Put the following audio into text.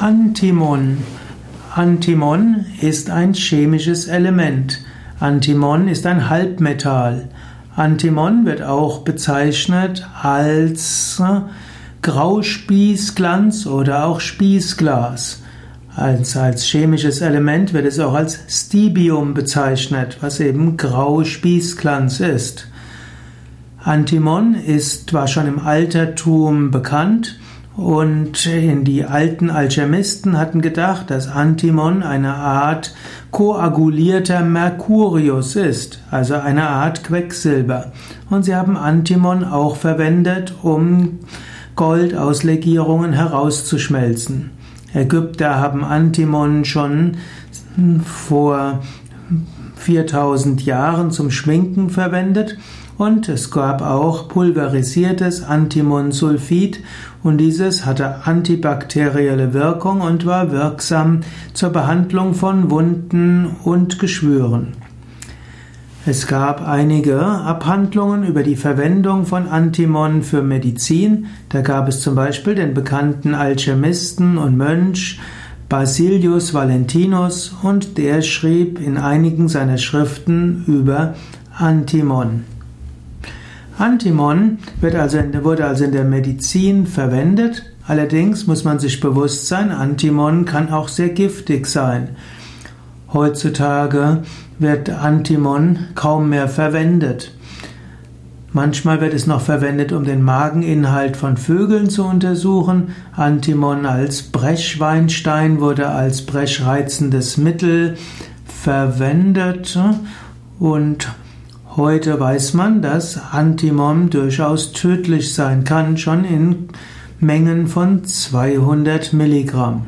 Antimon. Antimon ist ein chemisches Element. Antimon ist ein Halbmetall. Antimon wird auch bezeichnet als äh, Grauspießglanz oder auch Spießglas. Als, als chemisches Element wird es auch als Stibium bezeichnet, was eben Grauspießglanz ist. Antimon ist, war schon im Altertum bekannt und die alten Alchemisten hatten gedacht, dass Antimon eine Art koagulierter Mercurius ist, also eine Art Quecksilber. Und sie haben Antimon auch verwendet, um Gold aus Legierungen herauszuschmelzen. Ägypter haben Antimon schon vor 4000 Jahren zum Schminken verwendet und es gab auch pulverisiertes Antimonsulfid und dieses hatte antibakterielle Wirkung und war wirksam zur Behandlung von Wunden und Geschwüren. Es gab einige Abhandlungen über die Verwendung von Antimon für Medizin. Da gab es zum Beispiel den bekannten Alchemisten und Mönch Basilius Valentinus und der schrieb in einigen seiner Schriften über Antimon. Antimon wird also wurde also in der Medizin verwendet. Allerdings muss man sich bewusst sein, Antimon kann auch sehr giftig sein. Heutzutage wird Antimon kaum mehr verwendet. Manchmal wird es noch verwendet, um den Mageninhalt von Vögeln zu untersuchen. Antimon als Brechweinstein wurde als brechreizendes Mittel verwendet und Heute weiß man, dass Antimon durchaus tödlich sein kann, schon in Mengen von 200 Milligramm.